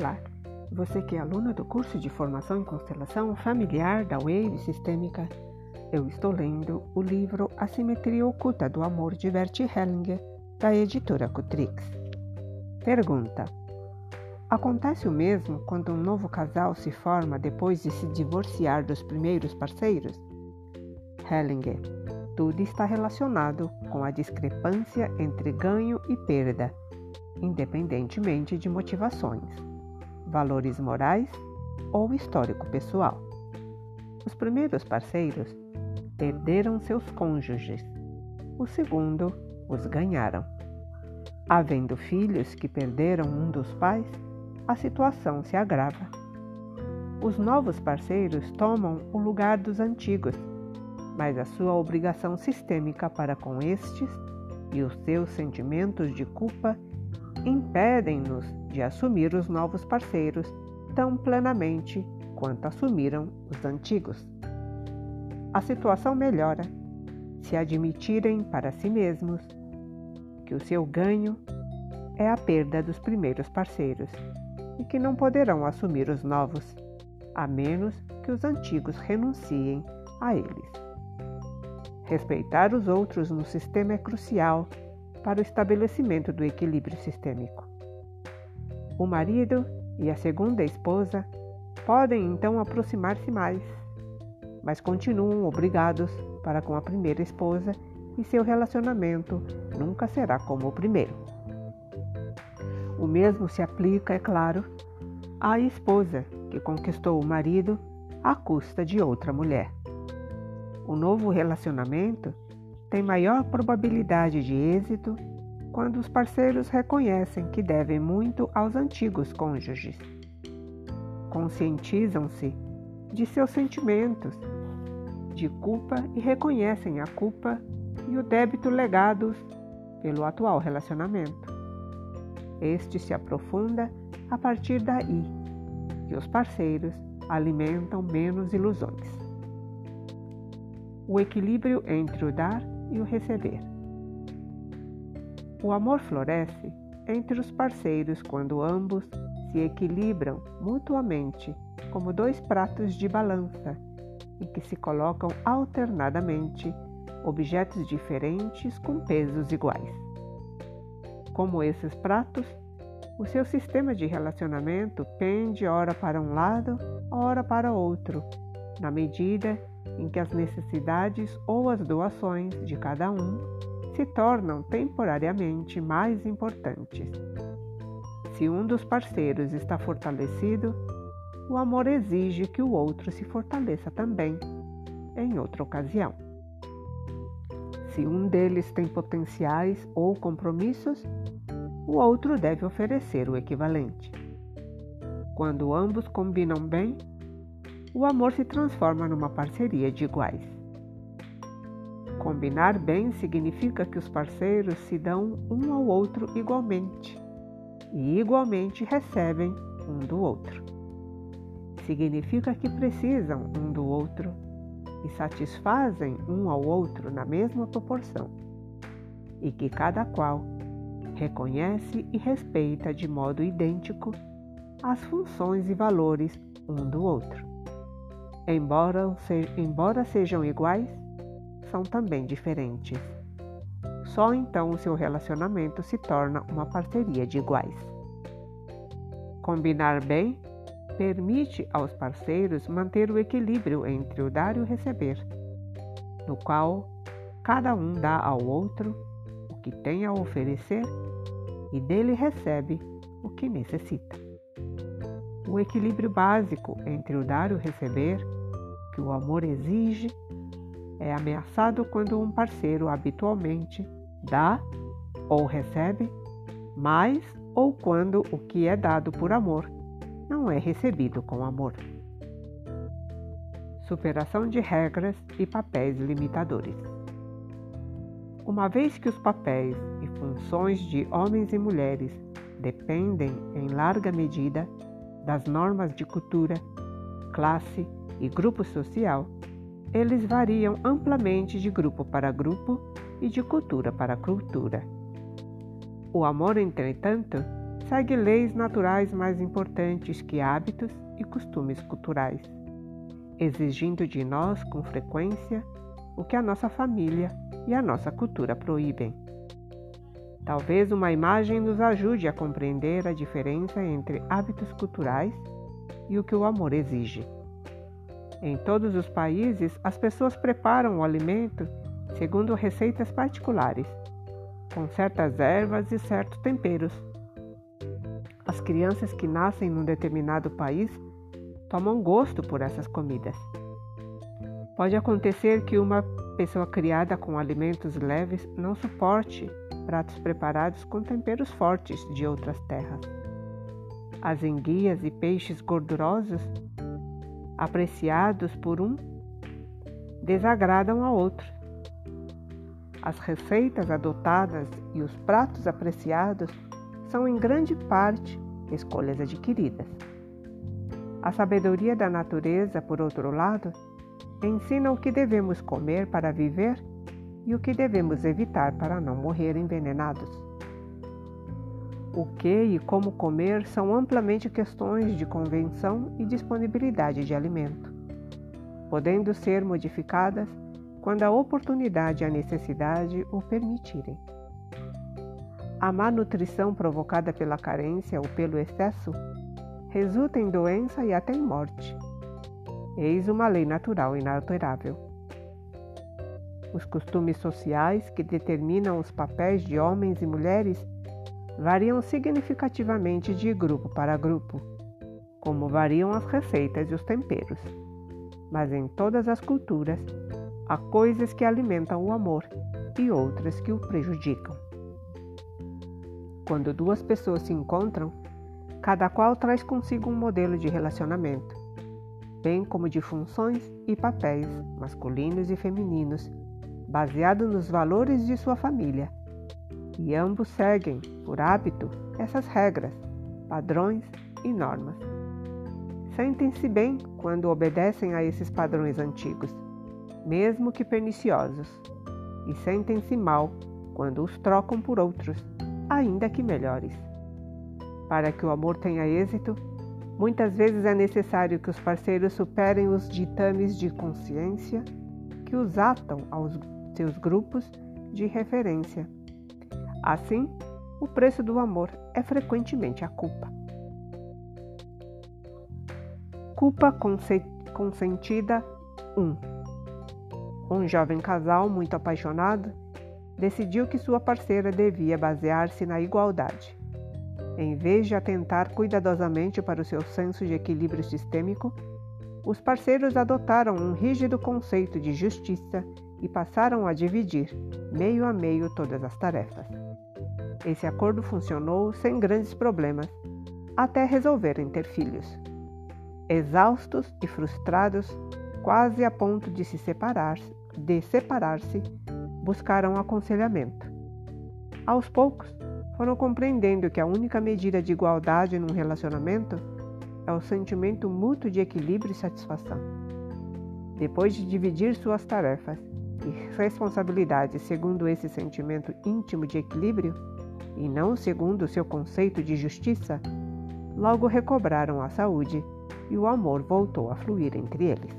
Olá, você que é aluna do curso de Formação em Constelação Familiar da Wave Sistêmica, eu estou lendo o livro A Simetria Oculta do Amor de Bert Hellinger, da editora Cutrix. Pergunta: Acontece o mesmo quando um novo casal se forma depois de se divorciar dos primeiros parceiros? Hellinger: Tudo está relacionado com a discrepância entre ganho e perda, independentemente de motivações valores morais ou histórico pessoal. Os primeiros parceiros perderam seus cônjuges, o segundo os ganharam. Havendo filhos que perderam um dos pais, a situação se agrava. Os novos parceiros tomam o lugar dos antigos, mas a sua obrigação sistêmica para com estes e os seus sentimentos de culpa impedem-nos de assumir os novos parceiros tão plenamente quanto assumiram os antigos. A situação melhora se admitirem para si mesmos que o seu ganho é a perda dos primeiros parceiros e que não poderão assumir os novos, a menos que os antigos renunciem a eles. Respeitar os outros no sistema é crucial para o estabelecimento do equilíbrio sistêmico. O marido e a segunda esposa podem então aproximar-se mais, mas continuam obrigados para com a primeira esposa e seu relacionamento nunca será como o primeiro. O mesmo se aplica, é claro, à esposa que conquistou o marido à custa de outra mulher. O novo relacionamento tem maior probabilidade de êxito quando os parceiros reconhecem que devem muito aos antigos cônjuges. Conscientizam-se de seus sentimentos de culpa e reconhecem a culpa e o débito legados pelo atual relacionamento. Este se aprofunda a partir daí e os parceiros alimentam menos ilusões. O equilíbrio entre o dar e o receber. O amor floresce entre os parceiros quando ambos se equilibram mutuamente como dois pratos de balança em que se colocam alternadamente objetos diferentes com pesos iguais. Como esses pratos, o seu sistema de relacionamento pende ora para um lado, ora para outro, na medida em que as necessidades ou as doações de cada um se tornam temporariamente mais importantes. Se um dos parceiros está fortalecido, o amor exige que o outro se fortaleça também, em outra ocasião. Se um deles tem potenciais ou compromissos, o outro deve oferecer o equivalente. Quando ambos combinam bem, o amor se transforma numa parceria de iguais. Combinar bem significa que os parceiros se dão um ao outro igualmente e igualmente recebem um do outro. Significa que precisam um do outro e satisfazem um ao outro na mesma proporção, e que cada qual reconhece e respeita de modo idêntico as funções e valores um do outro. Embora, se, embora sejam iguais, são também diferentes. Só então o seu relacionamento se torna uma parceria de iguais. Combinar bem permite aos parceiros manter o equilíbrio entre o dar e o receber, no qual cada um dá ao outro o que tem a oferecer e dele recebe o que necessita. O equilíbrio básico entre o dar e o receber que o amor exige é ameaçado quando um parceiro habitualmente dá ou recebe mais ou quando o que é dado por amor não é recebido com amor. Superação de regras e papéis limitadores. Uma vez que os papéis e funções de homens e mulheres dependem, em larga medida, das normas de cultura, classe e grupo social, eles variam amplamente de grupo para grupo e de cultura para cultura. O amor, entretanto, segue leis naturais mais importantes que hábitos e costumes culturais, exigindo de nós com frequência o que a nossa família e a nossa cultura proíbem. Talvez uma imagem nos ajude a compreender a diferença entre hábitos culturais e o que o amor exige. Em todos os países, as pessoas preparam o alimento segundo receitas particulares, com certas ervas e certos temperos. As crianças que nascem num determinado país tomam gosto por essas comidas. Pode acontecer que uma pessoa criada com alimentos leves não suporte pratos preparados com temperos fortes de outras terras. As enguias e peixes gordurosos, apreciados por um, desagradam a outro. As receitas adotadas e os pratos apreciados são em grande parte escolhas adquiridas. A sabedoria da natureza, por outro lado, ensina o que devemos comer para viver e o que devemos evitar para não morrer envenenados. O que e como comer são amplamente questões de convenção e disponibilidade de alimento, podendo ser modificadas quando a oportunidade e a necessidade o permitirem. A má nutrição provocada pela carência ou pelo excesso resulta em doença e até em morte. Eis uma lei natural inalterável. Os costumes sociais que determinam os papéis de homens e mulheres variam significativamente de grupo para grupo, como variam as receitas e os temperos. Mas em todas as culturas, há coisas que alimentam o amor e outras que o prejudicam. Quando duas pessoas se encontram, cada qual traz consigo um modelo de relacionamento, bem como de funções e papéis masculinos e femininos baseado nos valores de sua família, e ambos seguem, por hábito, essas regras, padrões e normas. Sentem-se bem quando obedecem a esses padrões antigos, mesmo que perniciosos, e sentem-se mal quando os trocam por outros, ainda que melhores. Para que o amor tenha êxito, muitas vezes é necessário que os parceiros superem os ditames de consciência que os atam aos seus grupos de referência. Assim, o preço do amor é frequentemente a culpa. Culpa consentida 1. Um jovem casal muito apaixonado decidiu que sua parceira devia basear-se na igualdade. Em vez de atentar cuidadosamente para o seu senso de equilíbrio sistêmico, os parceiros adotaram um rígido conceito de justiça e passaram a dividir, meio a meio, todas as tarefas. Esse acordo funcionou sem grandes problemas, até resolverem ter filhos. Exaustos e frustrados, quase a ponto de se separar, de separar-se, buscaram aconselhamento. Aos poucos, foram compreendendo que a única medida de igualdade num relacionamento é o sentimento mútuo de equilíbrio e satisfação. Depois de dividir suas tarefas, e responsabilidade segundo esse sentimento íntimo de equilíbrio, e não segundo seu conceito de justiça, logo recobraram a saúde e o amor voltou a fluir entre eles.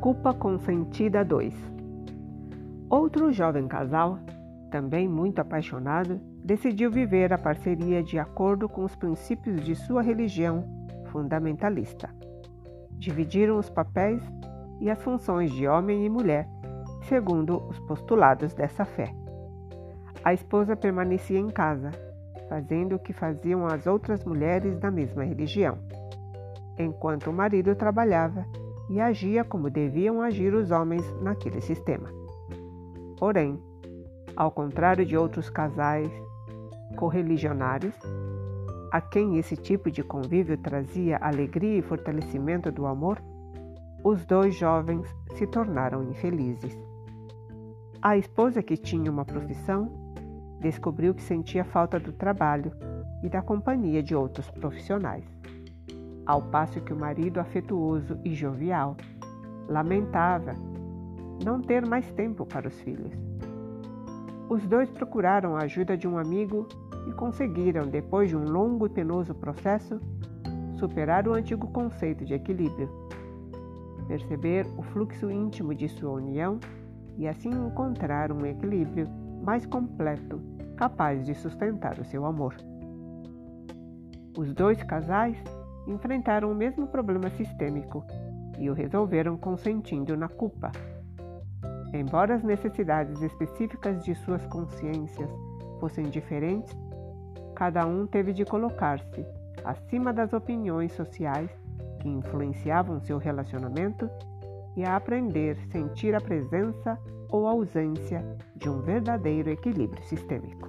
Culpa consentida 2 Outro jovem casal, também muito apaixonado, decidiu viver a parceria de acordo com os princípios de sua religião fundamentalista. Dividiram os papéis e as funções de homem e mulher, segundo os postulados dessa fé. A esposa permanecia em casa, fazendo o que faziam as outras mulheres da mesma religião, enquanto o marido trabalhava e agia como deviam agir os homens naquele sistema. Porém, ao contrário de outros casais correligionários, a quem esse tipo de convívio trazia alegria e fortalecimento do amor, os dois jovens se tornaram infelizes. A esposa, que tinha uma profissão, descobriu que sentia falta do trabalho e da companhia de outros profissionais, ao passo que o marido, afetuoso e jovial, lamentava não ter mais tempo para os filhos. Os dois procuraram a ajuda de um amigo e conseguiram, depois de um longo e penoso processo, superar o antigo conceito de equilíbrio, perceber o fluxo íntimo de sua união e assim encontrar um equilíbrio mais completo, capaz de sustentar o seu amor. Os dois casais enfrentaram o mesmo problema sistêmico e o resolveram consentindo na culpa. Embora as necessidades específicas de suas consciências fossem diferentes, cada um teve de colocar-se acima das opiniões sociais que influenciavam seu relacionamento e a aprender sentir a presença ou ausência de um verdadeiro equilíbrio sistêmico.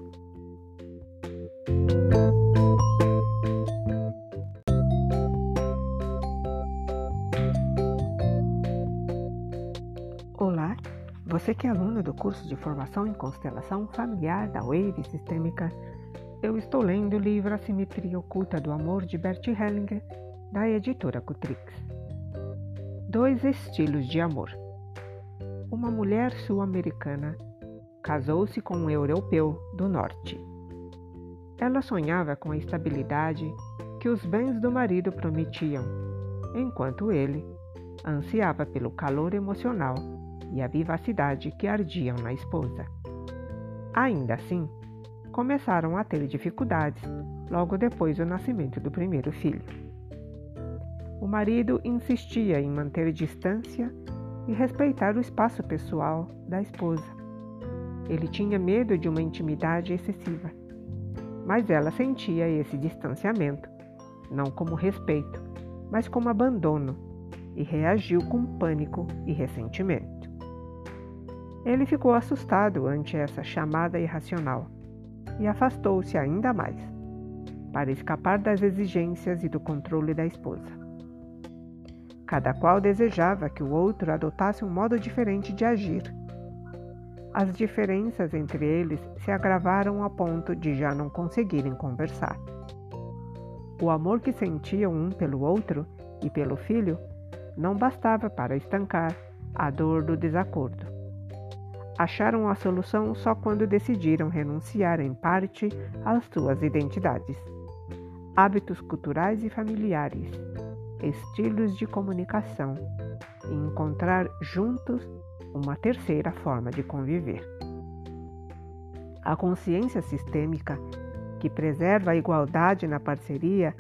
Olá, você que é aluno do curso de formação em constelação familiar da Wave Sistêmica, eu estou lendo o livro A Simetria Oculta do Amor de Bert Hellinger, da editora Cutrix. Dois estilos de amor. Uma mulher sul-americana casou-se com um europeu do norte. Ela sonhava com a estabilidade que os bens do marido prometiam, enquanto ele ansiava pelo calor emocional e a vivacidade que ardiam na esposa. Ainda assim, começaram a ter dificuldades logo depois do nascimento do primeiro filho. O marido insistia em manter distância e respeitar o espaço pessoal da esposa. Ele tinha medo de uma intimidade excessiva, mas ela sentia esse distanciamento não como respeito, mas como abandono e reagiu com pânico e ressentimento. Ele ficou assustado ante essa chamada irracional e afastou-se ainda mais, para escapar das exigências e do controle da esposa. Cada qual desejava que o outro adotasse um modo diferente de agir. As diferenças entre eles se agravaram a ponto de já não conseguirem conversar. O amor que sentiam um pelo outro e pelo filho não bastava para estancar a dor do desacordo. Acharam a solução só quando decidiram renunciar em parte às suas identidades, hábitos culturais e familiares, estilos de comunicação e encontrar juntos uma terceira forma de conviver. A consciência sistêmica, que preserva a igualdade na parceria,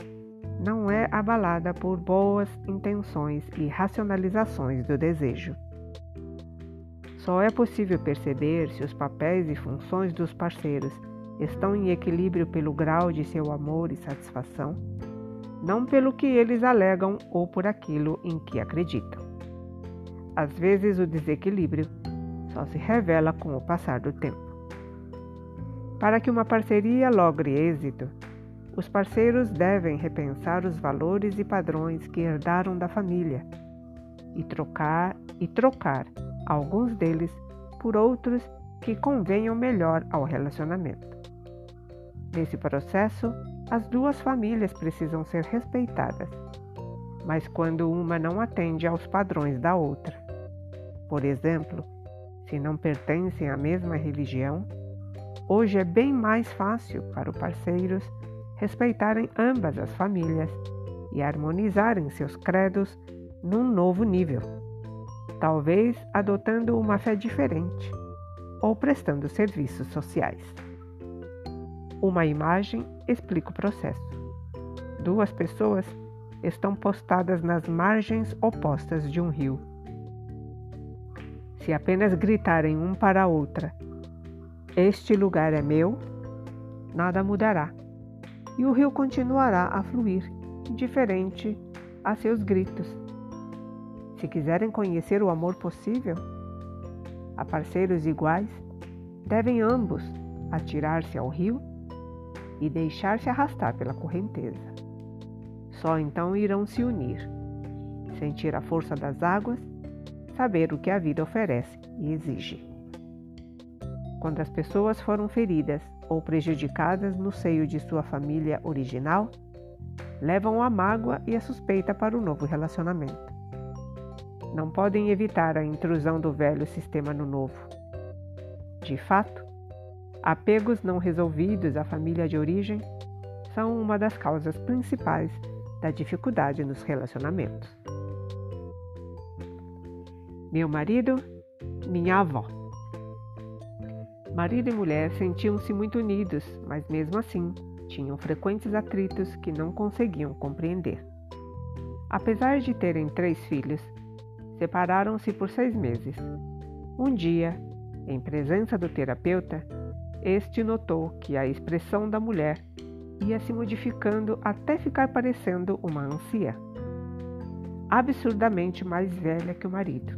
não é abalada por boas intenções e racionalizações do desejo. Só é possível perceber se os papéis e funções dos parceiros estão em equilíbrio pelo grau de seu amor e satisfação não pelo que eles alegam ou por aquilo em que acreditam. Às vezes, o desequilíbrio só se revela com o passar do tempo. Para que uma parceria logre êxito, os parceiros devem repensar os valores e padrões que herdaram da família e trocar e trocar alguns deles por outros que convenham melhor ao relacionamento. Nesse processo, as duas famílias precisam ser respeitadas, mas quando uma não atende aos padrões da outra, por exemplo, se não pertencem à mesma religião, hoje é bem mais fácil para os parceiros respeitarem ambas as famílias e harmonizarem seus credos num novo nível, talvez adotando uma fé diferente ou prestando serviços sociais. Uma imagem explica o processo. Duas pessoas estão postadas nas margens opostas de um rio. Se apenas gritarem um para a outra: Este lugar é meu, nada mudará e o rio continuará a fluir, indiferente a seus gritos. Se quiserem conhecer o amor possível, a parceiros iguais, devem ambos atirar-se ao rio e deixar-se arrastar pela correnteza. Só então irão se unir, sentir a força das águas, saber o que a vida oferece e exige. Quando as pessoas foram feridas ou prejudicadas no seio de sua família original, levam a mágoa e a suspeita para o novo relacionamento. Não podem evitar a intrusão do velho sistema no novo. De fato, Apegos não resolvidos à família de origem são uma das causas principais da dificuldade nos relacionamentos. Meu marido, minha avó. Marido e mulher sentiam-se muito unidos, mas mesmo assim tinham frequentes atritos que não conseguiam compreender. Apesar de terem três filhos, separaram-se por seis meses. Um dia, em presença do terapeuta, este notou que a expressão da mulher ia se modificando até ficar parecendo uma anciã, absurdamente mais velha que o marido.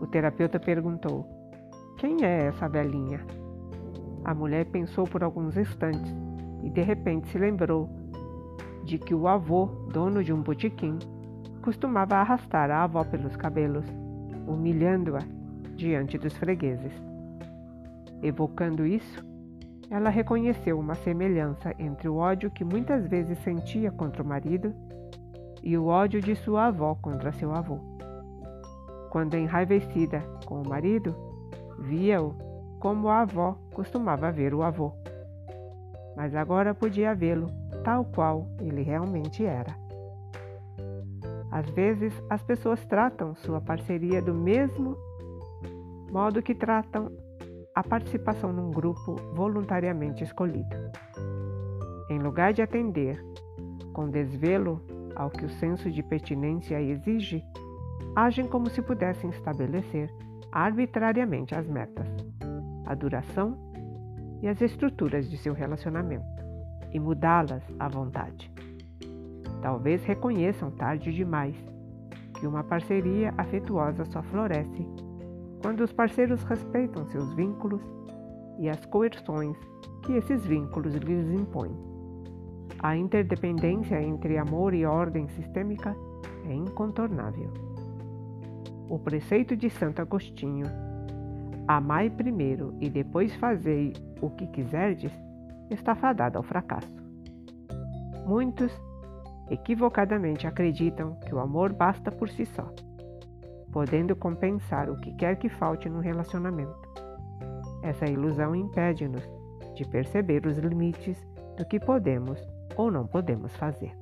O terapeuta perguntou: Quem é essa velhinha? A mulher pensou por alguns instantes e de repente se lembrou de que o avô, dono de um botequim, costumava arrastar a avó pelos cabelos, humilhando-a diante dos fregueses. Evocando isso, ela reconheceu uma semelhança entre o ódio que muitas vezes sentia contra o marido e o ódio de sua avó contra seu avô. Quando enraivecida com o marido, via-o como a avó costumava ver o avô. Mas agora podia vê-lo tal qual ele realmente era. Às vezes, as pessoas tratam sua parceria do mesmo modo que tratam a participação num grupo voluntariamente escolhido. Em lugar de atender com desvelo ao que o senso de pertinência exige, agem como se pudessem estabelecer arbitrariamente as metas, a duração e as estruturas de seu relacionamento e mudá-las à vontade. Talvez reconheçam tarde demais que uma parceria afetuosa só floresce quando os parceiros respeitam seus vínculos e as coerções que esses vínculos lhes impõem. A interdependência entre amor e ordem sistêmica é incontornável. O preceito de Santo Agostinho, amai primeiro e depois fazei o que quiserdes, está fadado ao fracasso. Muitos equivocadamente acreditam que o amor basta por si só podendo compensar o que quer que falte no relacionamento. Essa ilusão impede-nos de perceber os limites do que podemos ou não podemos fazer.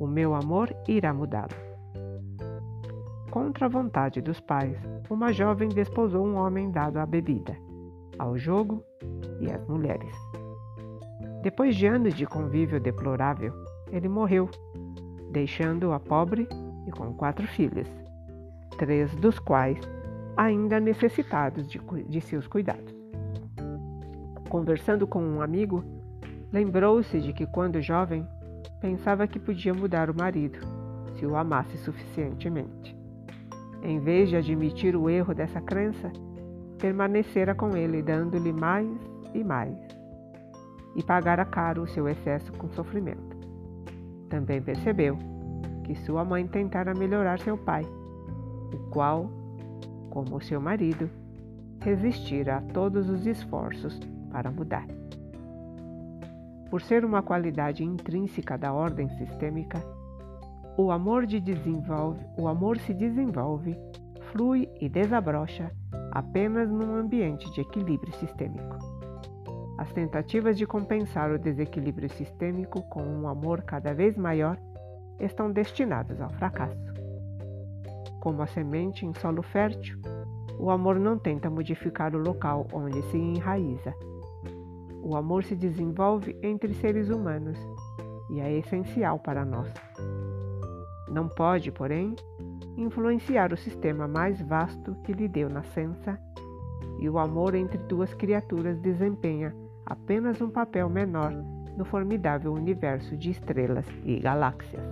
O meu amor irá mudá-lo. Contra a vontade dos pais, uma jovem desposou um homem dado à bebida, ao jogo e às mulheres. Depois de anos de convívio deplorável, ele morreu, deixando-a pobre e com quatro filhos, três dos quais ainda necessitados de, de seus cuidados. Conversando com um amigo, lembrou-se de que, quando jovem, pensava que podia mudar o marido, se o amasse suficientemente. Em vez de admitir o erro dessa crença, permanecera com ele, dando-lhe mais e mais, e pagara caro o seu excesso com sofrimento. Também percebeu que sua mãe tentara melhorar seu pai, o qual, como seu marido, resistira a todos os esforços para mudar. Por ser uma qualidade intrínseca da ordem sistêmica, o amor, de desenvolve, o amor se desenvolve, flui e desabrocha apenas num ambiente de equilíbrio sistêmico. As tentativas de compensar o desequilíbrio sistêmico com um amor cada vez maior estão destinados ao fracasso. Como a semente em solo fértil, o amor não tenta modificar o local onde se enraiza. O amor se desenvolve entre seres humanos e é essencial para nós. Não pode, porém, influenciar o sistema mais vasto que lhe deu nascença, e o amor entre duas criaturas desempenha apenas um papel menor no formidável universo de estrelas e galáxias.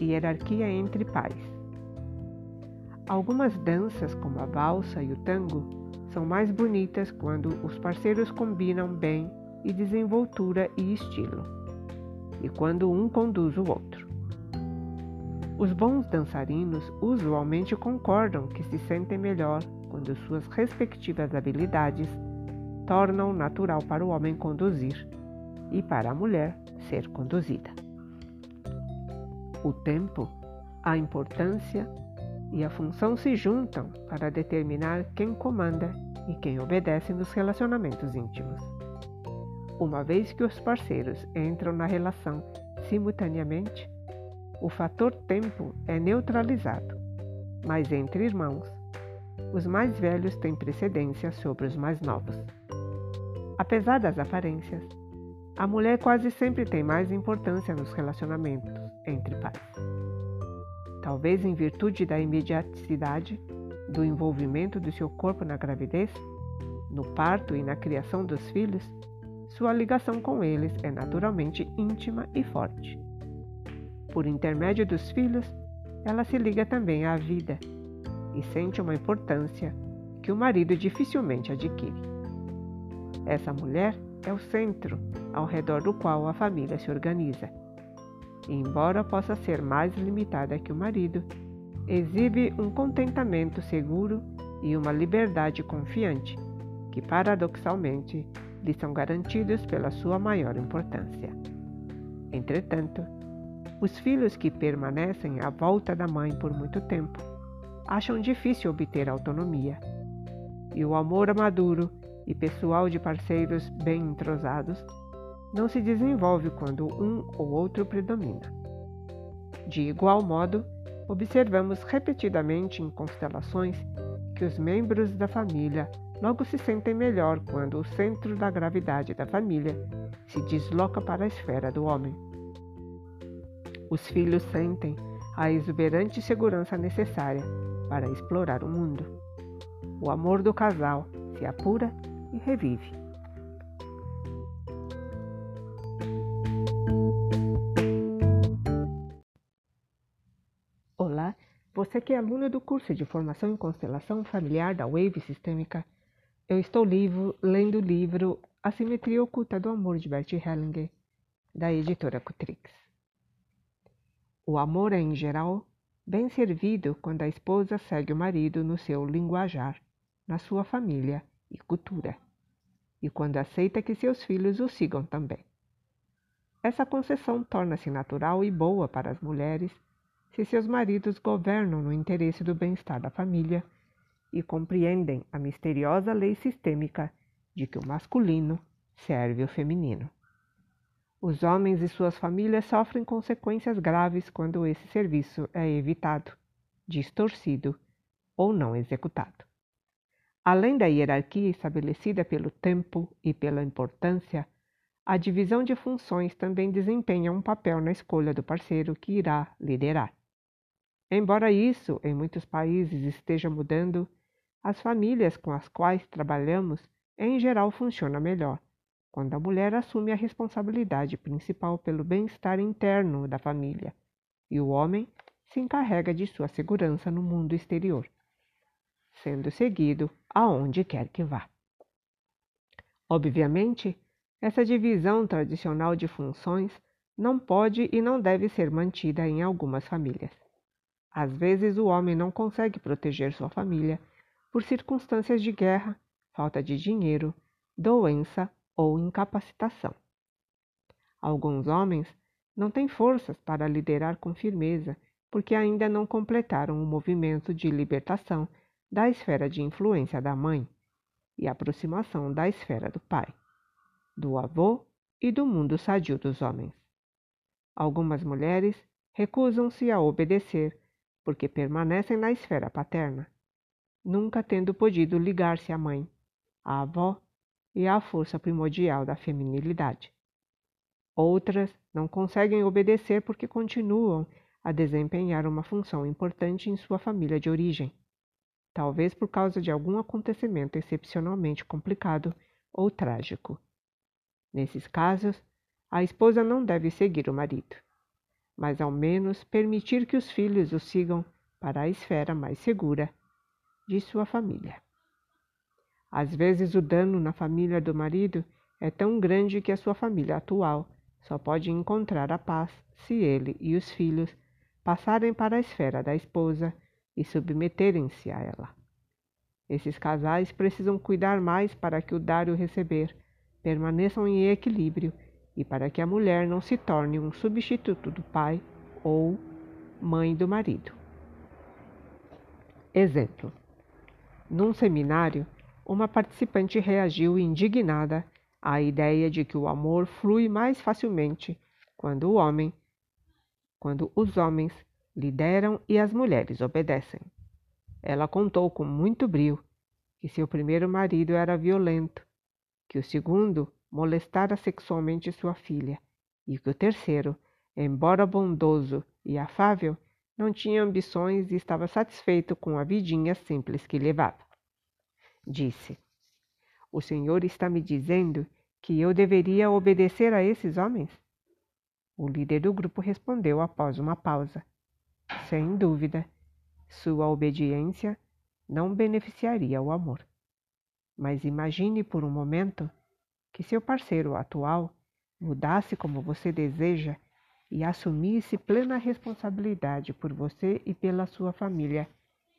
Hierarquia entre pais. Algumas danças, como a valsa e o tango, são mais bonitas quando os parceiros combinam bem e desenvoltura e estilo, e quando um conduz o outro. Os bons dançarinos usualmente concordam que se sentem melhor quando suas respectivas habilidades tornam natural para o homem conduzir e para a mulher ser conduzida. O tempo, a importância e a função se juntam para determinar quem comanda e quem obedece nos relacionamentos íntimos. Uma vez que os parceiros entram na relação simultaneamente, o fator tempo é neutralizado, mas entre irmãos, os mais velhos têm precedência sobre os mais novos. Apesar das aparências, a mulher quase sempre tem mais importância nos relacionamentos entre pais. Talvez em virtude da imediaticidade do envolvimento do seu corpo na gravidez, no parto e na criação dos filhos, sua ligação com eles é naturalmente íntima e forte. Por intermédio dos filhos, ela se liga também à vida e sente uma importância que o marido dificilmente adquire. Essa mulher é o centro ao redor do qual a família se organiza. Embora possa ser mais limitada que o marido, exibe um contentamento seguro e uma liberdade confiante, que paradoxalmente lhe são garantidos pela sua maior importância. Entretanto, os filhos que permanecem à volta da mãe por muito tempo acham difícil obter autonomia, e o amor maduro e pessoal de parceiros bem entrosados não se desenvolve quando um ou outro predomina. De igual modo, observamos repetidamente em constelações que os membros da família logo se sentem melhor quando o centro da gravidade da família se desloca para a esfera do homem. Os filhos sentem a exuberante segurança necessária para explorar o mundo. O amor do casal se apura e revive. Olá, você que é aluno do curso de Formação em Constelação Familiar da Wave Sistêmica, eu estou livro, lendo o livro A Simetria Oculta do Amor de Bert Hellinger, da editora Cutrix. O amor é, em geral, bem servido quando a esposa segue o marido no seu linguajar, na sua família e cultura, e quando aceita que seus filhos o sigam também. Essa concessão torna-se natural e boa para as mulheres se seus maridos governam no interesse do bem-estar da família e compreendem a misteriosa lei sistêmica de que o masculino serve o feminino. Os homens e suas famílias sofrem consequências graves quando esse serviço é evitado, distorcido ou não executado. Além da hierarquia estabelecida pelo tempo e pela importância, a divisão de funções também desempenha um papel na escolha do parceiro que irá liderar. Embora isso em muitos países esteja mudando, as famílias com as quais trabalhamos em geral funcionam melhor quando a mulher assume a responsabilidade principal pelo bem-estar interno da família e o homem se encarrega de sua segurança no mundo exterior sendo seguido aonde quer que vá. Obviamente, essa divisão tradicional de funções não pode e não deve ser mantida em algumas famílias. Às vezes, o homem não consegue proteger sua família por circunstâncias de guerra, falta de dinheiro, doença ou incapacitação. Alguns homens não têm forças para liderar com firmeza porque ainda não completaram o movimento de libertação da esfera de influência da mãe e aproximação da esfera do pai, do avô e do mundo sadio dos homens. Algumas mulheres recusam-se a obedecer porque permanecem na esfera paterna, nunca tendo podido ligar-se à mãe, à avó e à força primordial da feminilidade. Outras não conseguem obedecer porque continuam a desempenhar uma função importante em sua família de origem talvez por causa de algum acontecimento excepcionalmente complicado ou trágico. Nesses casos, a esposa não deve seguir o marido, mas ao menos permitir que os filhos o sigam para a esfera mais segura de sua família. Às vezes, o dano na família do marido é tão grande que a sua família atual só pode encontrar a paz se ele e os filhos passarem para a esfera da esposa e submeterem-se a ela. Esses casais precisam cuidar mais para que o dar e o receber permaneçam em equilíbrio e para que a mulher não se torne um substituto do pai ou mãe do marido. Exemplo: num seminário, uma participante reagiu indignada à ideia de que o amor flui mais facilmente quando o homem, quando os homens lideram e as mulheres obedecem. Ela contou com muito brio que seu primeiro marido era violento, que o segundo molestara sexualmente sua filha e que o terceiro, embora bondoso e afável, não tinha ambições e estava satisfeito com a vidinha simples que levava. Disse: O senhor está me dizendo que eu deveria obedecer a esses homens? O líder do grupo respondeu após uma pausa: Sem dúvida, sua obediência não beneficiaria o amor. Mas imagine por um momento que seu parceiro atual mudasse como você deseja e assumisse plena responsabilidade por você e pela sua família,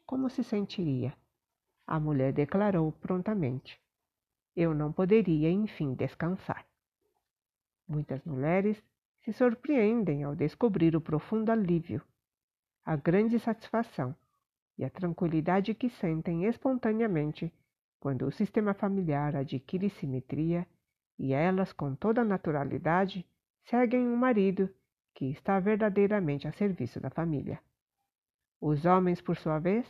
como se sentiria? A mulher declarou prontamente: Eu não poderia, enfim, descansar. Muitas mulheres se surpreendem ao descobrir o profundo alívio, a grande satisfação e a tranquilidade que sentem espontaneamente quando o sistema familiar adquire simetria e elas, com toda naturalidade, seguem um marido que está verdadeiramente a serviço da família. Os homens, por sua vez,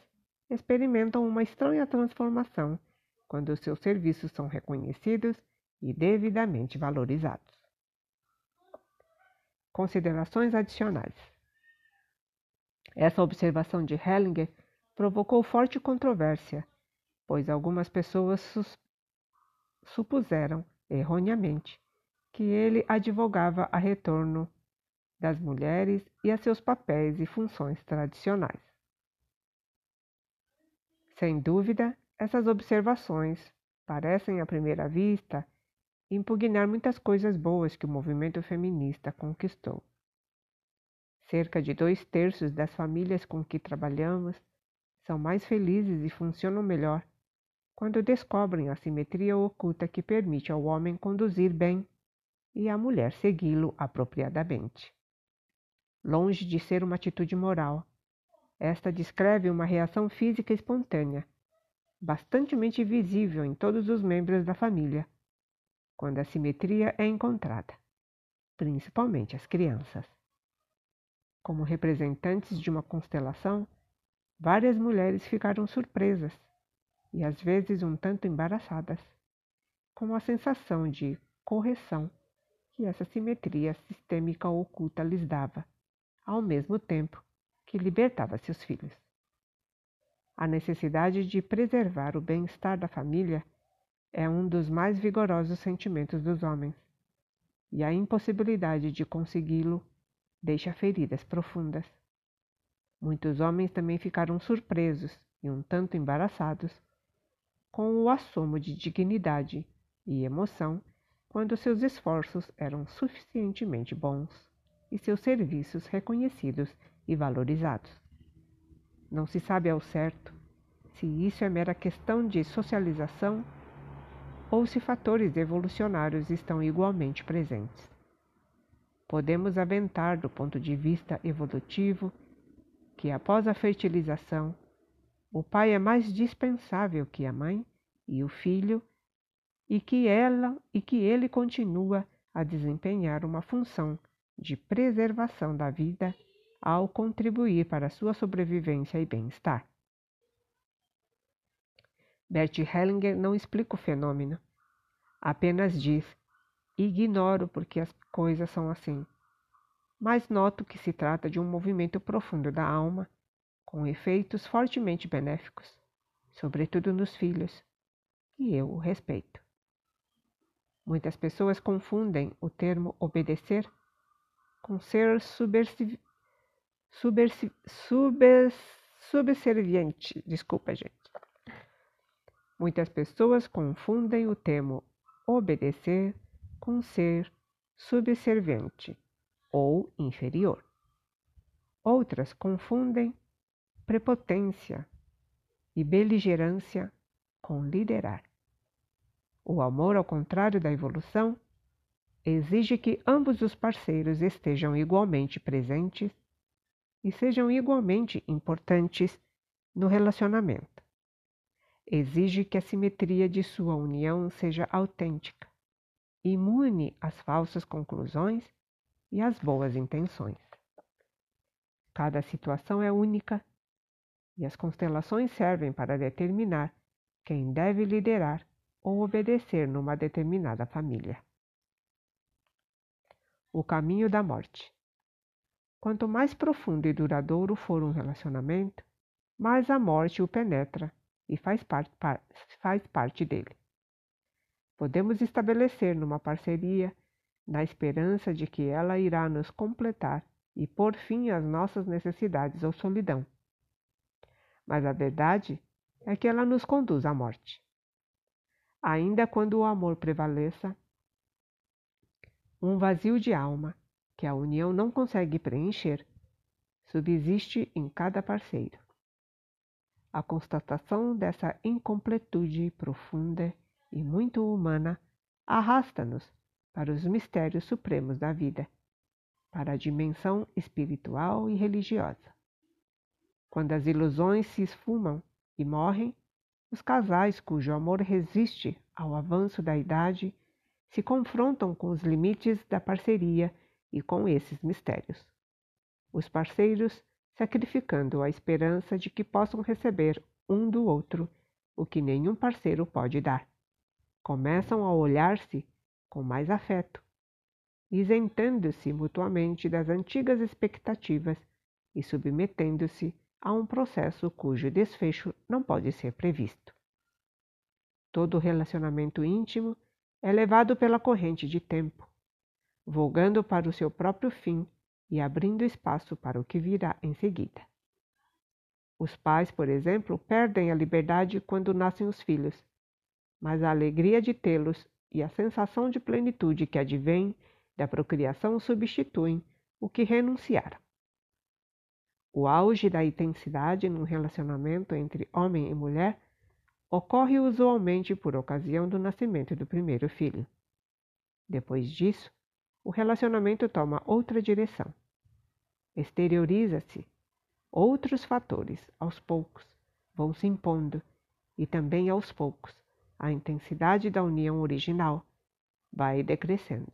experimentam uma estranha transformação quando seus serviços são reconhecidos e devidamente valorizados. Considerações adicionais. Essa observação de Hellinger provocou forte controvérsia, pois algumas pessoas supuseram, erroneamente, que ele advogava a retorno das mulheres e a seus papéis e funções tradicionais. Sem dúvida, essas observações parecem, à primeira vista, impugnar muitas coisas boas que o movimento feminista conquistou. Cerca de dois terços das famílias com que trabalhamos são mais felizes e funcionam melhor quando descobrem a simetria oculta que permite ao homem conduzir bem e à mulher segui-lo apropriadamente longe de ser uma atitude moral. Esta descreve uma reação física espontânea, bastantemente visível em todos os membros da família, quando a simetria é encontrada, principalmente as crianças. Como representantes de uma constelação, várias mulheres ficaram surpresas e às vezes um tanto embaraçadas, com a sensação de correção que essa simetria sistêmica oculta lhes dava ao mesmo tempo que libertava seus filhos. A necessidade de preservar o bem-estar da família é um dos mais vigorosos sentimentos dos homens, e a impossibilidade de consegui-lo deixa feridas profundas. Muitos homens também ficaram surpresos e um tanto embaraçados com o assomo de dignidade e emoção quando seus esforços eram suficientemente bons e seus serviços reconhecidos e valorizados. Não se sabe ao certo se isso é mera questão de socialização ou se fatores evolucionários estão igualmente presentes. Podemos aventar, do ponto de vista evolutivo, que após a fertilização, o pai é mais dispensável que a mãe e o filho, e que ela e que ele continua a desempenhar uma função de preservação da vida ao contribuir para sua sobrevivência e bem-estar. Bert Hellinger não explica o fenômeno, apenas diz: ignoro porque as coisas são assim. Mas noto que se trata de um movimento profundo da alma, com efeitos fortemente benéficos, sobretudo nos filhos, e eu o respeito. Muitas pessoas confundem o termo obedecer com ser subserviente. Desculpa, gente. Muitas pessoas confundem o termo obedecer com ser subserviente ou inferior. Outras confundem prepotência e beligerância com liderar. O amor, ao contrário da evolução, exige que ambos os parceiros estejam igualmente presentes e sejam igualmente importantes no relacionamento. Exige que a simetria de sua união seja autêntica, imune às falsas conclusões e às boas intenções. Cada situação é única e as constelações servem para determinar quem deve liderar ou obedecer numa determinada família. O caminho da morte. Quanto mais profundo e duradouro for um relacionamento, mais a morte o penetra e faz parte, faz parte dele. Podemos estabelecer numa parceria na esperança de que ela irá nos completar e pôr fim às nossas necessidades ou solidão. Mas a verdade é que ela nos conduz à morte. Ainda quando o amor prevaleça, um vazio de alma que a união não consegue preencher subsiste em cada parceiro. A constatação dessa incompletude profunda e muito humana arrasta-nos para os mistérios supremos da vida, para a dimensão espiritual e religiosa. Quando as ilusões se esfumam e morrem, os casais cujo amor resiste ao avanço da idade se confrontam com os limites da parceria e com esses mistérios. Os parceiros sacrificando a esperança de que possam receber um do outro o que nenhum parceiro pode dar. Começam a olhar-se com mais afeto, isentando-se mutuamente das antigas expectativas e submetendo-se a um processo cujo desfecho não pode ser previsto. Todo relacionamento íntimo é levado pela corrente de tempo, volgando para o seu próprio fim e abrindo espaço para o que virá em seguida. Os pais, por exemplo, perdem a liberdade quando nascem os filhos, mas a alegria de tê-los e a sensação de plenitude que advém da procriação substituem o que renunciaram. O auge da intensidade num relacionamento entre homem e mulher ocorre usualmente por ocasião do nascimento do primeiro filho. Depois disso, o relacionamento toma outra direção. Exterioriza-se. Outros fatores, aos poucos, vão se impondo, e também aos poucos a intensidade da união original vai decrescendo.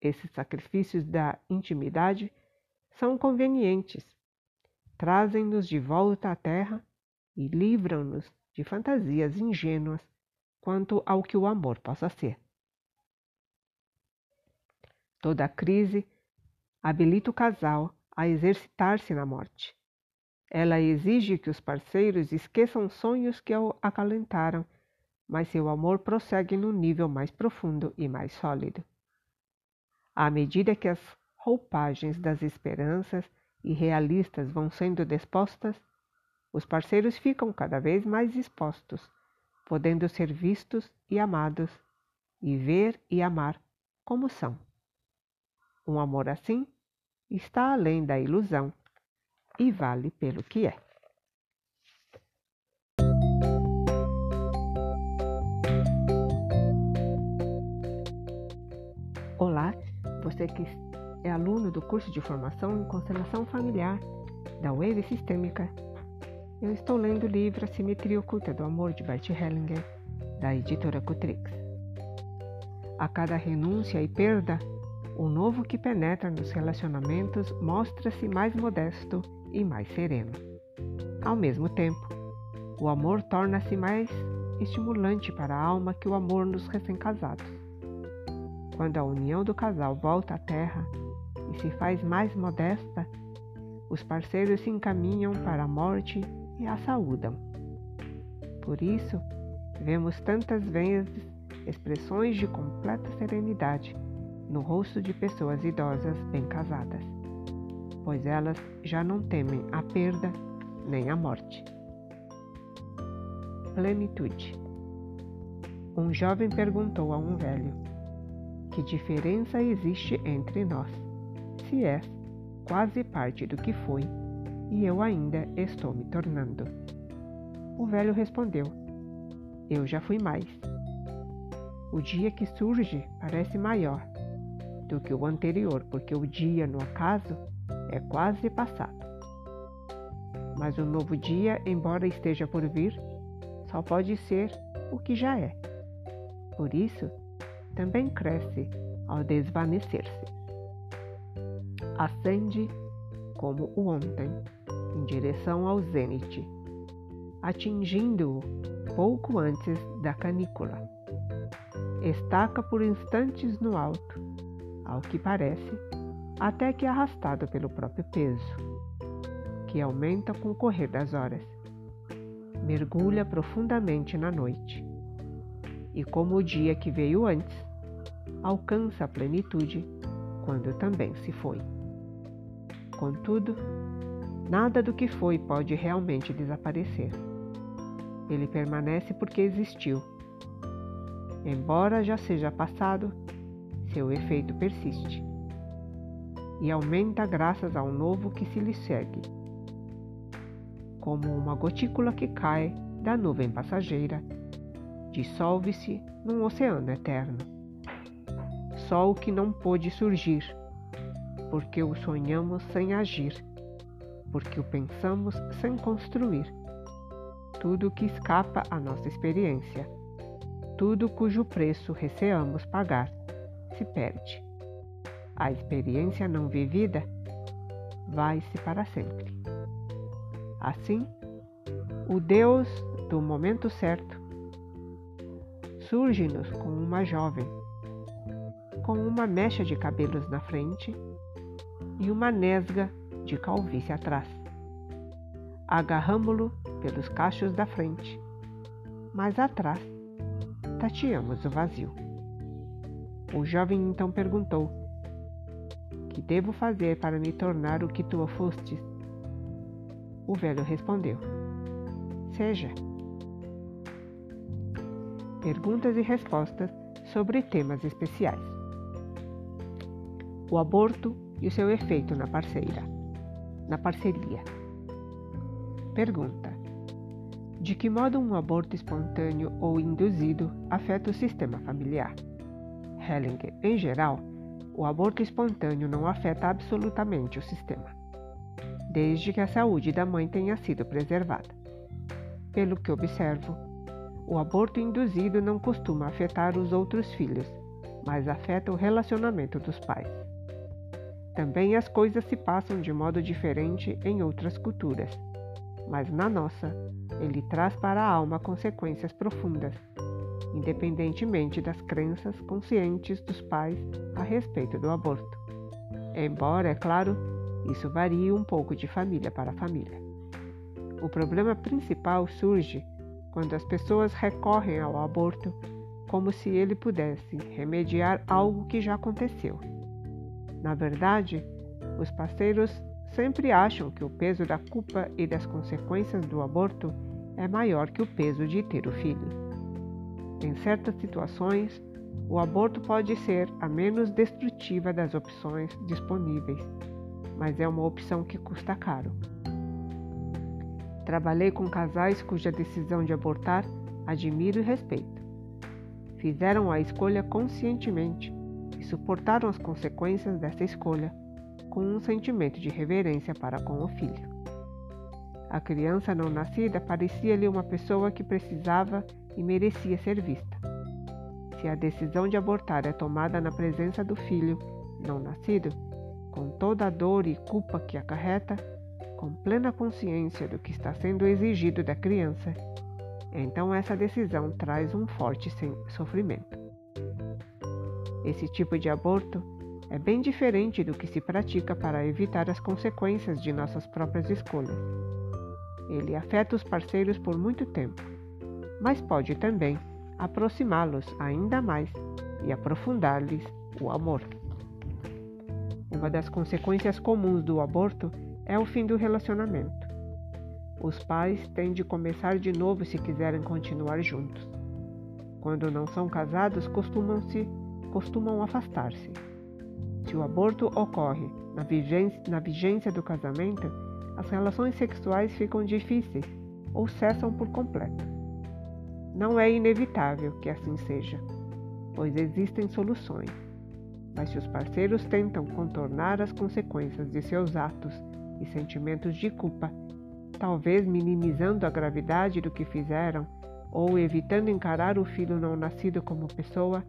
Esses sacrifícios da intimidade são convenientes, trazem-nos de volta à terra e livram-nos de fantasias ingênuas quanto ao que o amor possa ser. Toda crise habilita o casal a exercitar-se na morte. Ela exige que os parceiros esqueçam sonhos que o acalentaram mas seu amor prossegue num nível mais profundo e mais sólido. À medida que as roupagens das esperanças irrealistas vão sendo dispostas, os parceiros ficam cada vez mais expostos, podendo ser vistos e amados, e ver e amar como são. Um amor assim está além da ilusão e vale pelo que é. Você que é aluno do curso de formação em constelação familiar da Wave Sistêmica. Eu estou lendo o livro A Simetria Oculta do Amor de Bert Hellinger, da editora Cutrix. A cada renúncia e perda, o novo que penetra nos relacionamentos mostra-se mais modesto e mais sereno. Ao mesmo tempo, o amor torna-se mais estimulante para a alma que o amor nos recém-casados. Quando a união do casal volta à terra e se faz mais modesta, os parceiros se encaminham para a morte e a saúdam. Por isso, vemos tantas vezes expressões de completa serenidade no rosto de pessoas idosas bem casadas, pois elas já não temem a perda nem a morte. Plenitude. Um jovem perguntou a um velho: que diferença existe entre nós, se és quase parte do que foi e eu ainda estou me tornando. O velho respondeu: Eu já fui mais. O dia que surge parece maior do que o anterior, porque o dia, no acaso, é quase passado. Mas o novo dia, embora esteja por vir, só pode ser o que já é. Por isso, também cresce ao desvanecer-se. Ascende como o ontem, em direção ao zênite, atingindo-o pouco antes da canícula. Estaca por instantes no alto, ao que parece, até que arrastado pelo próprio peso, que aumenta com o correr das horas. Mergulha profundamente na noite, e como o dia que veio antes, alcança a plenitude quando também se foi. Contudo, nada do que foi pode realmente desaparecer. Ele permanece porque existiu. Embora já seja passado, seu efeito persiste e aumenta graças ao novo que se lhe segue. Como uma gotícula que cai da nuvem passageira, dissolve-se num oceano eterno. Só o que não pôde surgir porque o sonhamos sem agir, porque o pensamos sem construir. Tudo que escapa à nossa experiência, tudo cujo preço receamos pagar, se perde. A experiência não vivida vai-se para sempre. Assim, o Deus do momento certo surge-nos com uma jovem, com uma mecha de cabelos na frente e uma nesga de calvície atrás. Agarramo-lo pelos cachos da frente, mas atrás tateamos o vazio. O jovem então perguntou: Que devo fazer para me tornar o que tu fostes? O velho respondeu: Seja. Perguntas e respostas sobre temas especiais. O aborto e o seu efeito na parceira, na parceria. Pergunta: De que modo um aborto espontâneo ou induzido afeta o sistema familiar? Hellinger, em geral, o aborto espontâneo não afeta absolutamente o sistema, desde que a saúde da mãe tenha sido preservada. Pelo que observo, o aborto induzido não costuma afetar os outros filhos, mas afeta o relacionamento dos pais. Também as coisas se passam de modo diferente em outras culturas, mas na nossa, ele traz para a alma consequências profundas, independentemente das crenças conscientes dos pais a respeito do aborto. Embora, é claro, isso varie um pouco de família para família. O problema principal surge quando as pessoas recorrem ao aborto como se ele pudesse remediar algo que já aconteceu na verdade, os parceiros sempre acham que o peso da culpa e das consequências do aborto é maior que o peso de ter o filho. Em certas situações, o aborto pode ser a menos destrutiva das opções disponíveis, mas é uma opção que custa caro. Trabalhei com casais cuja decisão de abortar admiro e respeito. Fizeram a escolha conscientemente suportaram as consequências dessa escolha com um sentimento de reverência para com o filho. A criança não nascida parecia-lhe uma pessoa que precisava e merecia ser vista. Se a decisão de abortar é tomada na presença do filho não nascido, com toda a dor e culpa que acarreta, com plena consciência do que está sendo exigido da criança, então essa decisão traz um forte sofrimento. Esse tipo de aborto é bem diferente do que se pratica para evitar as consequências de nossas próprias escolhas. Ele afeta os parceiros por muito tempo, mas pode também aproximá-los ainda mais e aprofundar-lhes o amor. Uma das consequências comuns do aborto é o fim do relacionamento. Os pais têm de começar de novo se quiserem continuar juntos. Quando não são casados, costumam-se costumam afastar-se. Se o aborto ocorre na vigência, na vigência do casamento, as relações sexuais ficam difíceis ou cessam por completo. Não é inevitável que assim seja, pois existem soluções. Mas se os parceiros tentam contornar as consequências de seus atos e sentimentos de culpa, talvez minimizando a gravidade do que fizeram ou evitando encarar o filho não nascido como pessoa,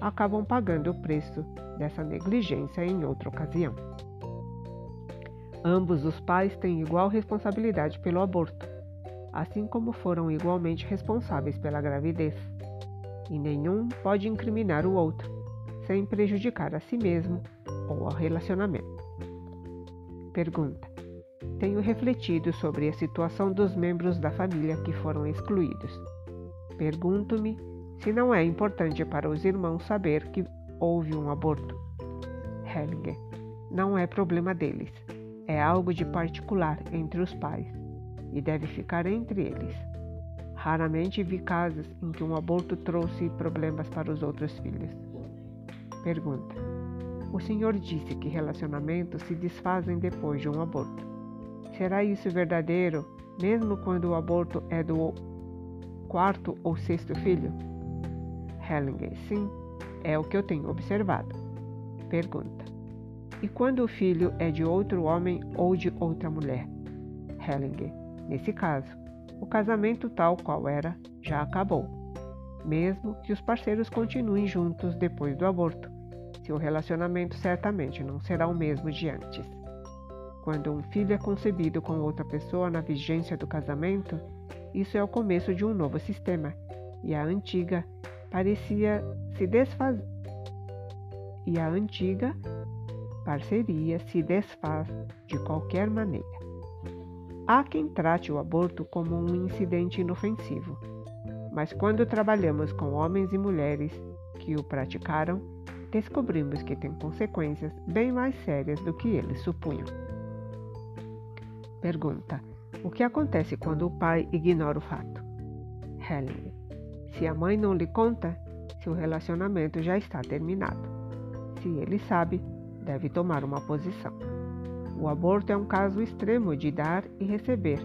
acabam pagando o preço dessa negligência em outra ocasião. Ambos os pais têm igual responsabilidade pelo aborto, assim como foram igualmente responsáveis pela gravidez, e nenhum pode incriminar o outro, sem prejudicar a si mesmo ou ao relacionamento. Pergunta: Tenho refletido sobre a situação dos membros da família que foram excluídos. Pergunto-me se não é importante para os irmãos saber que houve um aborto. Hellinger: Não é problema deles. É algo de particular entre os pais e deve ficar entre eles. Raramente vi casos em que um aborto trouxe problemas para os outros filhos. Pergunta: O senhor disse que relacionamentos se desfazem depois de um aborto. Será isso verdadeiro, mesmo quando o aborto é do quarto ou sexto filho? Hellinger: Sim, é o que eu tenho observado. Pergunta: E quando o filho é de outro homem ou de outra mulher? Hellinger: Nesse caso, o casamento tal qual era já acabou, mesmo que os parceiros continuem juntos depois do aborto. Seu relacionamento certamente não será o mesmo de antes. Quando um filho é concebido com outra pessoa na vigência do casamento, isso é o começo de um novo sistema, e a antiga parecia se desfazer. E a antiga parceria se desfaz de qualquer maneira. Há quem trate o aborto como um incidente inofensivo, mas quando trabalhamos com homens e mulheres que o praticaram, descobrimos que tem consequências bem mais sérias do que eles supunham. Pergunta: O que acontece quando o pai ignora o fato? Helen: Se a mãe não lhe conta, seu relacionamento já está terminado. Se ele sabe, deve tomar uma posição. O aborto é um caso extremo de dar e receber,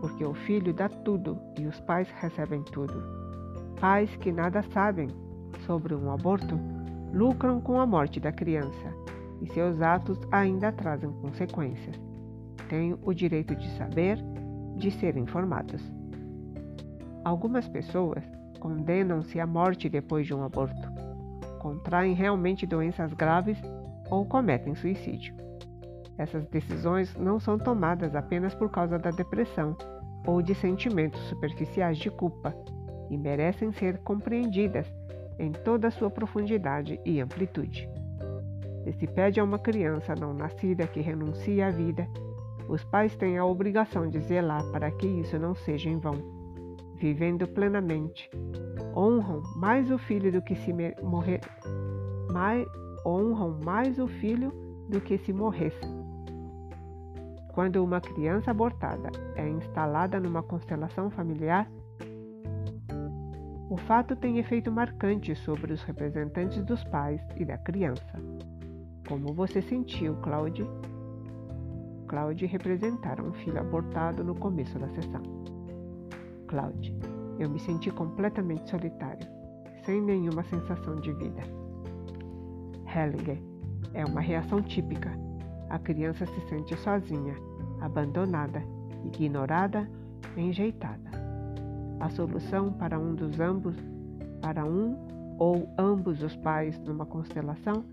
porque o filho dá tudo e os pais recebem tudo. Pais que nada sabem sobre um aborto lucram com a morte da criança e seus atos ainda trazem consequências. Tenho o direito de saber, de ser informados. Algumas pessoas condenam-se à morte depois de um aborto, contraem realmente doenças graves ou cometem suicídio. Essas decisões não são tomadas apenas por causa da depressão ou de sentimentos superficiais de culpa e merecem ser compreendidas em toda a sua profundidade e amplitude. Se se pede a uma criança não nascida que renuncie à vida, os pais têm a obrigação de zelar para que isso não seja em vão. Vivendo plenamente, honram mais o filho do que se morrer, mais, honram mais o filho do que se morresse quando uma criança abortada é instalada numa constelação familiar, o fato tem efeito marcante sobre os representantes dos pais e da criança. Como você sentiu, Claude? Claude representara um filho abortado no começo da sessão. Claude, eu me senti completamente solitário, sem nenhuma sensação de vida. Hellinger, é uma reação típica a criança se sente sozinha, abandonada, ignorada, enjeitada. A solução para um dos ambos, para um ou ambos os pais numa constelação,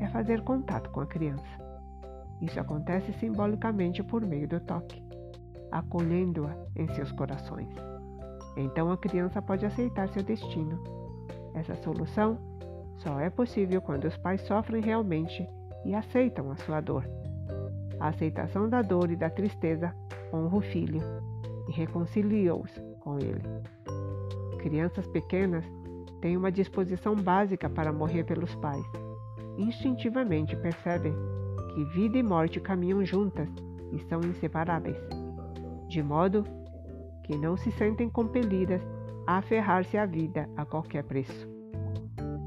é fazer contato com a criança. Isso acontece simbolicamente por meio do toque, acolhendo-a em seus corações. Então a criança pode aceitar seu destino. Essa solução só é possível quando os pais sofrem realmente e aceitam a sua dor. A aceitação da dor e da tristeza honra o filho e reconcilia-os com ele. Crianças pequenas têm uma disposição básica para morrer pelos pais. Instintivamente percebem que vida e morte caminham juntas e são inseparáveis, de modo que não se sentem compelidas a aferrar-se à vida a qualquer preço.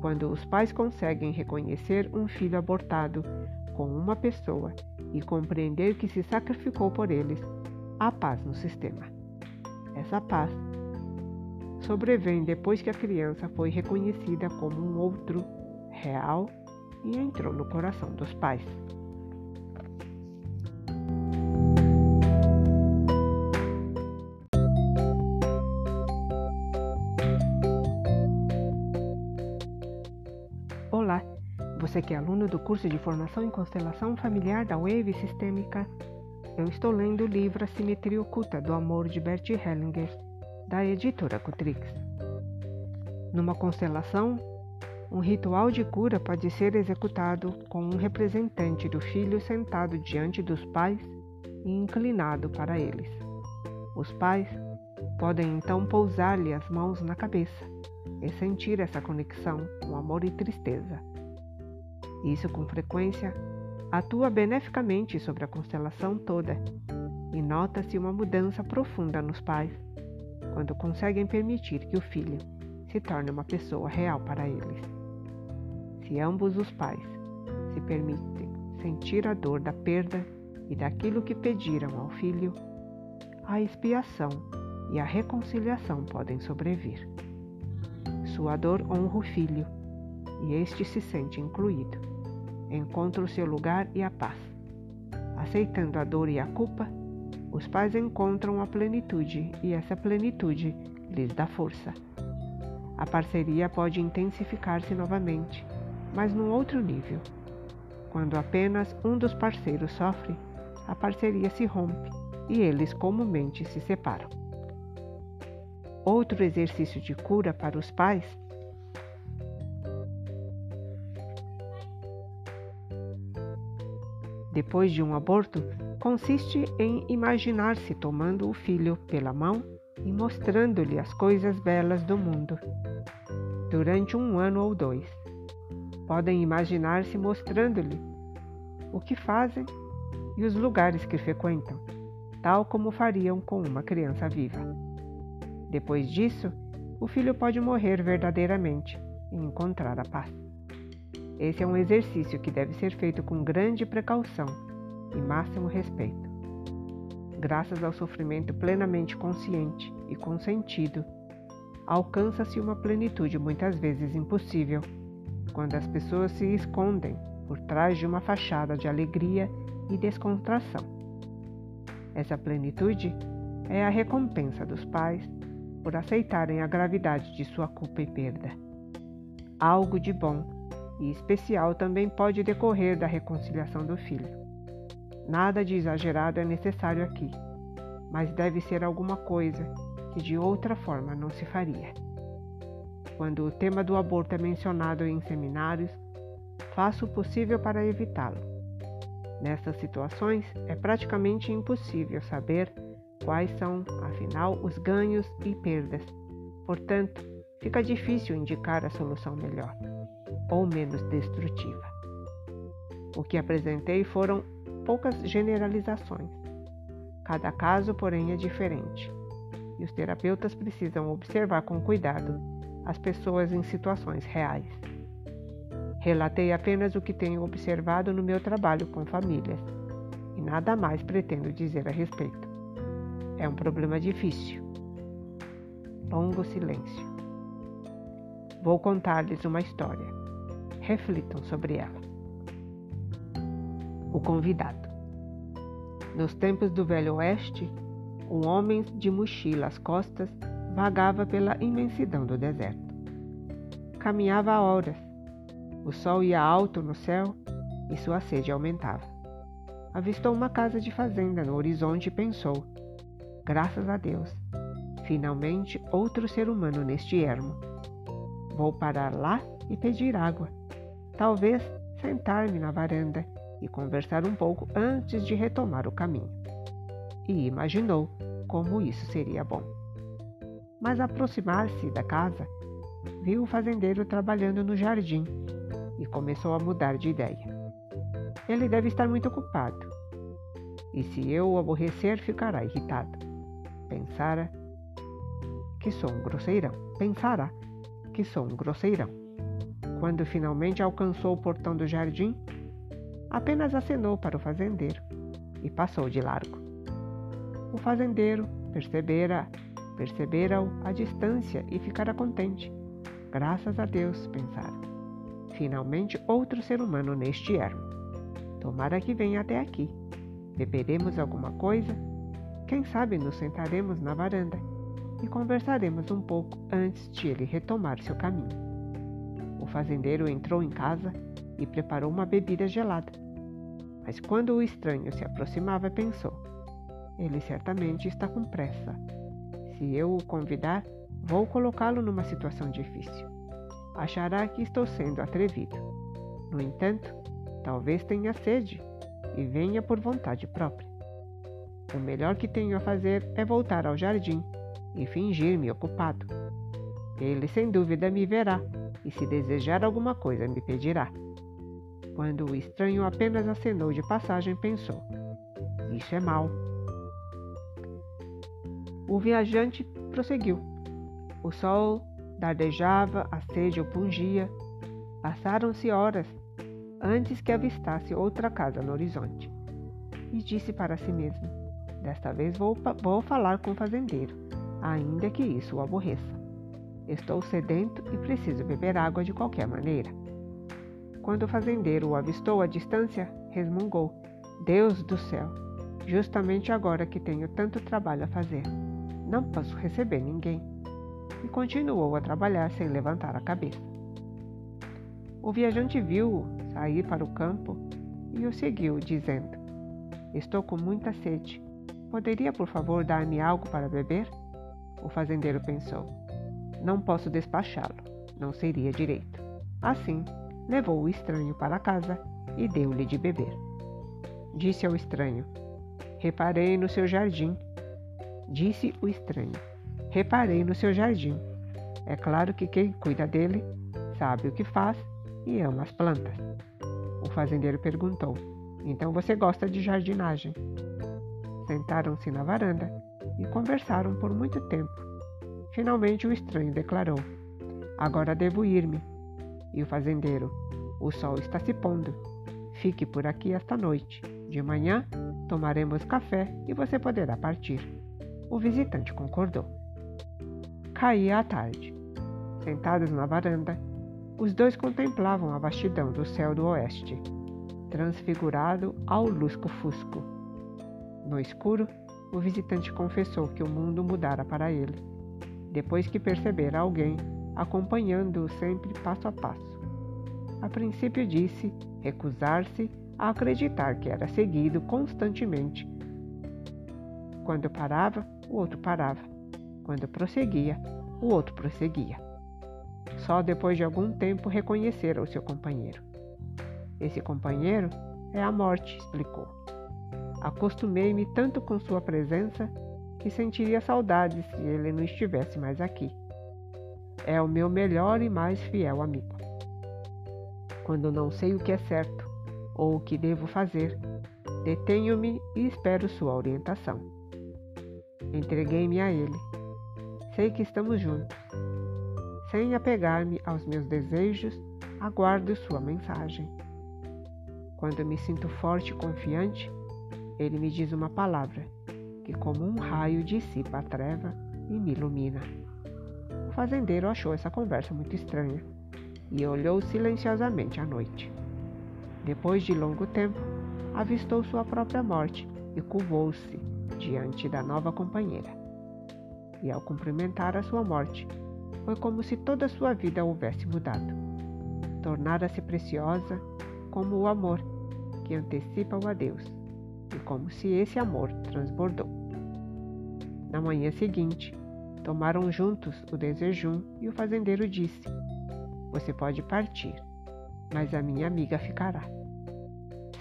Quando os pais conseguem reconhecer um filho abortado com uma pessoa e compreender que se sacrificou por eles, há paz no sistema. Essa paz sobrevém depois que a criança foi reconhecida como um outro real e entrou no coração dos pais. Você que é aluno do curso de formação em constelação familiar da Wave Sistêmica, eu estou lendo o livro A Simetria Oculta do Amor de Bert Hellinger, da editora Cutrix. Numa constelação, um ritual de cura pode ser executado com um representante do filho sentado diante dos pais e inclinado para eles. Os pais podem então pousar-lhe as mãos na cabeça e sentir essa conexão com amor e tristeza. Isso, com frequência, atua beneficamente sobre a constelação toda e nota-se uma mudança profunda nos pais quando conseguem permitir que o filho se torne uma pessoa real para eles. Se ambos os pais se permitem sentir a dor da perda e daquilo que pediram ao filho, a expiação e a reconciliação podem sobrevir. Sua dor honra o filho e este se sente incluído. Encontra o seu lugar e a paz. Aceitando a dor e a culpa, os pais encontram a plenitude e essa plenitude lhes dá força. A parceria pode intensificar-se novamente, mas num outro nível. Quando apenas um dos parceiros sofre, a parceria se rompe e eles comumente se separam. Outro exercício de cura para os pais depois de um aborto consiste em imaginar-se tomando o filho pela mão e mostrando-lhe as coisas belas do mundo durante um ano ou dois. Podem imaginar-se mostrando-lhe o que fazem e os lugares que frequentam, tal como fariam com uma criança viva. Depois disso, o filho pode morrer verdadeiramente e encontrar a paz. Esse é um exercício que deve ser feito com grande precaução e máximo respeito. Graças ao sofrimento plenamente consciente e consentido, alcança-se uma plenitude muitas vezes impossível quando as pessoas se escondem por trás de uma fachada de alegria e descontração. Essa plenitude é a recompensa dos pais por aceitarem a gravidade de sua culpa e perda. Algo de bom e especial também pode decorrer da reconciliação do filho. Nada de exagerado é necessário aqui, mas deve ser alguma coisa que de outra forma não se faria. Quando o tema do aborto é mencionado em seminários, faço o possível para evitá-lo. Nessas situações, é praticamente impossível saber quais são, afinal, os ganhos e perdas. Portanto, fica difícil indicar a solução melhor ou menos destrutiva. O que apresentei foram poucas generalizações. Cada caso, porém, é diferente e os terapeutas precisam observar com cuidado as pessoas em situações reais. Relatei apenas o que tenho observado no meu trabalho com famílias e nada mais pretendo dizer a respeito. É um problema difícil. Longo silêncio. Vou contar-lhes uma história. Reflitam sobre ela. O convidado. Nos tempos do Velho Oeste, um homem de mochila às costas vagava pela imensidão do deserto. Caminhava há horas. O sol ia alto no céu e sua sede aumentava. Avistou uma casa de fazenda no horizonte e pensou: graças a Deus, finalmente outro ser humano neste ermo. Vou parar lá e pedir água. Talvez sentar-me na varanda e conversar um pouco antes de retomar o caminho e imaginou como isso seria bom. Mas aproximar-se da casa, viu o fazendeiro trabalhando no jardim e começou a mudar de ideia. Ele deve estar muito ocupado. E se eu o aborrecer, ficará irritado. Pensara que sou um grosseirão. Pensará que sou um grosseirão. Quando finalmente alcançou o portão do jardim, apenas acenou para o fazendeiro e passou de largo. O fazendeiro percebera, percebera-o à distância e ficara contente. Graças a Deus, pensara. Finalmente outro ser humano neste ermo. Tomara que venha até aqui. Beberemos alguma coisa? Quem sabe nos sentaremos na varanda e conversaremos um pouco antes de ele retomar seu caminho. O fazendeiro entrou em casa e preparou uma bebida gelada. Mas quando o estranho se aproximava, pensou: Ele certamente está com pressa. Se eu o convidar, vou colocá-lo numa situação difícil. Achará que estou sendo atrevido. No entanto, talvez tenha sede e venha por vontade própria. O melhor que tenho a fazer é voltar ao jardim e fingir-me ocupado. Ele sem dúvida me verá e, se desejar alguma coisa, me pedirá. Quando o estranho apenas acenou de passagem, pensou: Isso é mal. O viajante prosseguiu. O sol dardejava, a sede o pungia. Passaram-se horas antes que avistasse outra casa no horizonte. E disse para si mesmo: Desta vez vou, vou falar com o fazendeiro, ainda que isso o aborreça. Estou sedento e preciso beber água de qualquer maneira. Quando o fazendeiro o avistou à distância, resmungou: Deus do céu, justamente agora que tenho tanto trabalho a fazer, não posso receber ninguém. E continuou a trabalhar sem levantar a cabeça. O viajante viu-o sair para o campo e o seguiu, dizendo: Estou com muita sede. Poderia, por favor, dar-me algo para beber? O fazendeiro pensou: Não posso despachá-lo, não seria direito. Assim, levou o estranho para casa e deu-lhe de beber. Disse ao estranho: Reparei no seu jardim. Disse o estranho: Reparei no seu jardim. É claro que quem cuida dele sabe o que faz e ama as plantas. O fazendeiro perguntou: Então você gosta de jardinagem? Sentaram-se na varanda e conversaram por muito tempo. Finalmente o estranho declarou: Agora devo ir-me. E o fazendeiro: O sol está se pondo. Fique por aqui esta noite. De manhã tomaremos café e você poderá partir. O visitante concordou. Caía a tarde. Sentados na varanda, os dois contemplavam a vastidão do céu do oeste, transfigurado ao lusco-fusco. No escuro, o visitante confessou que o mundo mudara para ele, depois que percebera alguém acompanhando-o sempre passo a passo. A princípio disse recusar-se a acreditar que era seguido constantemente. Quando parava, o outro parava. Quando prosseguia, o outro prosseguia. Só depois de algum tempo reconhecera o seu companheiro. Esse companheiro é a morte, explicou. Acostumei-me tanto com sua presença que sentiria saudades se ele não estivesse mais aqui. É o meu melhor e mais fiel amigo. Quando não sei o que é certo ou o que devo fazer, detenho-me e espero sua orientação. Entreguei-me a ele. Sei que estamos juntos. Sem apegar-me aos meus desejos, aguardo sua mensagem. Quando me sinto forte e confiante, ele me diz uma palavra que, como um raio, dissipa a treva e me ilumina. O fazendeiro achou essa conversa muito estranha e olhou silenciosamente à noite. Depois de longo tempo, avistou sua própria morte e curvou-se diante da nova companheira. E ao cumprimentar a sua morte, foi como se toda a sua vida houvesse mudado. Tornara-se preciosa como o amor que antecipa o adeus e como se esse amor transbordou. Na manhã seguinte, tomaram juntos o desejum e o fazendeiro disse: Você pode partir, mas a minha amiga ficará.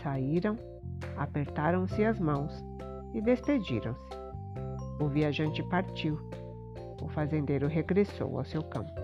Saíram, apertaram-se as mãos e despediram-se. O viajante partiu. O fazendeiro regressou ao seu campo.